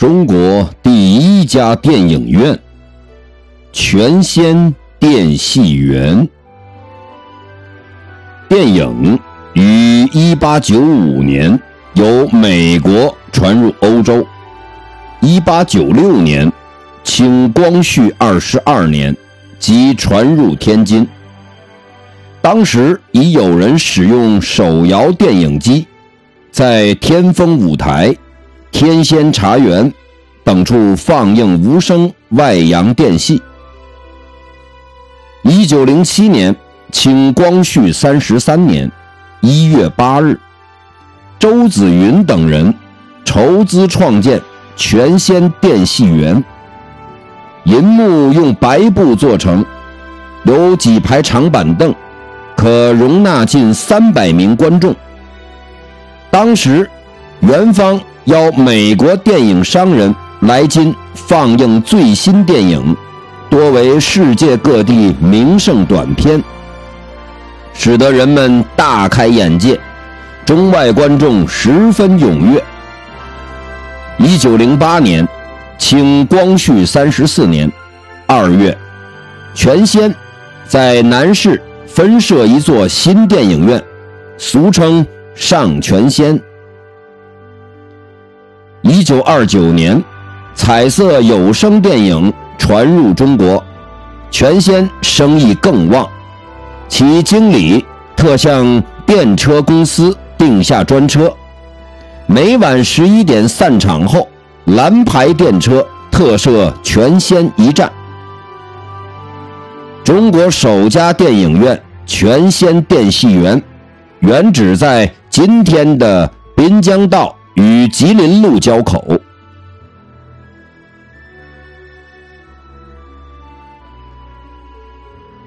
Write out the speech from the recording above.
中国第一家电影院——全仙电戏园。电影于1895年由美国传入欧洲，1896年清光绪二十二年即传入天津。当时已有人使用手摇电影机，在天丰舞台、天仙茶园等处放映无声外洋电戏。一九零七年，清光绪三十三年一月八日，周子云等人筹资创建全仙电戏园。银幕用白布做成，有几排长板凳。可容纳近三百名观众。当时，园方邀美国电影商人来京放映最新电影，多为世界各地名胜短片，使得人们大开眼界，中外观众十分踊跃。一九零八年，清光绪三十四年二月，全仙在南市。分设一座新电影院，俗称上全仙。一九二九年，彩色有声电影传入中国，全仙生意更旺，其经理特向电车公司定下专车，每晚十一点散场后，蓝牌电车特设全仙一站。中国首家电影院全仙电戏园，原址在今天的滨江道与吉林路交口。